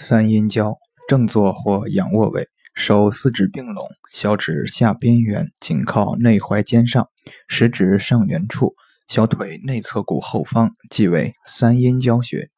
三阴交正坐或仰卧位手四指并拢小指下边缘紧靠内踝尖上食指上缘处小腿内侧骨后方即为三阴交穴。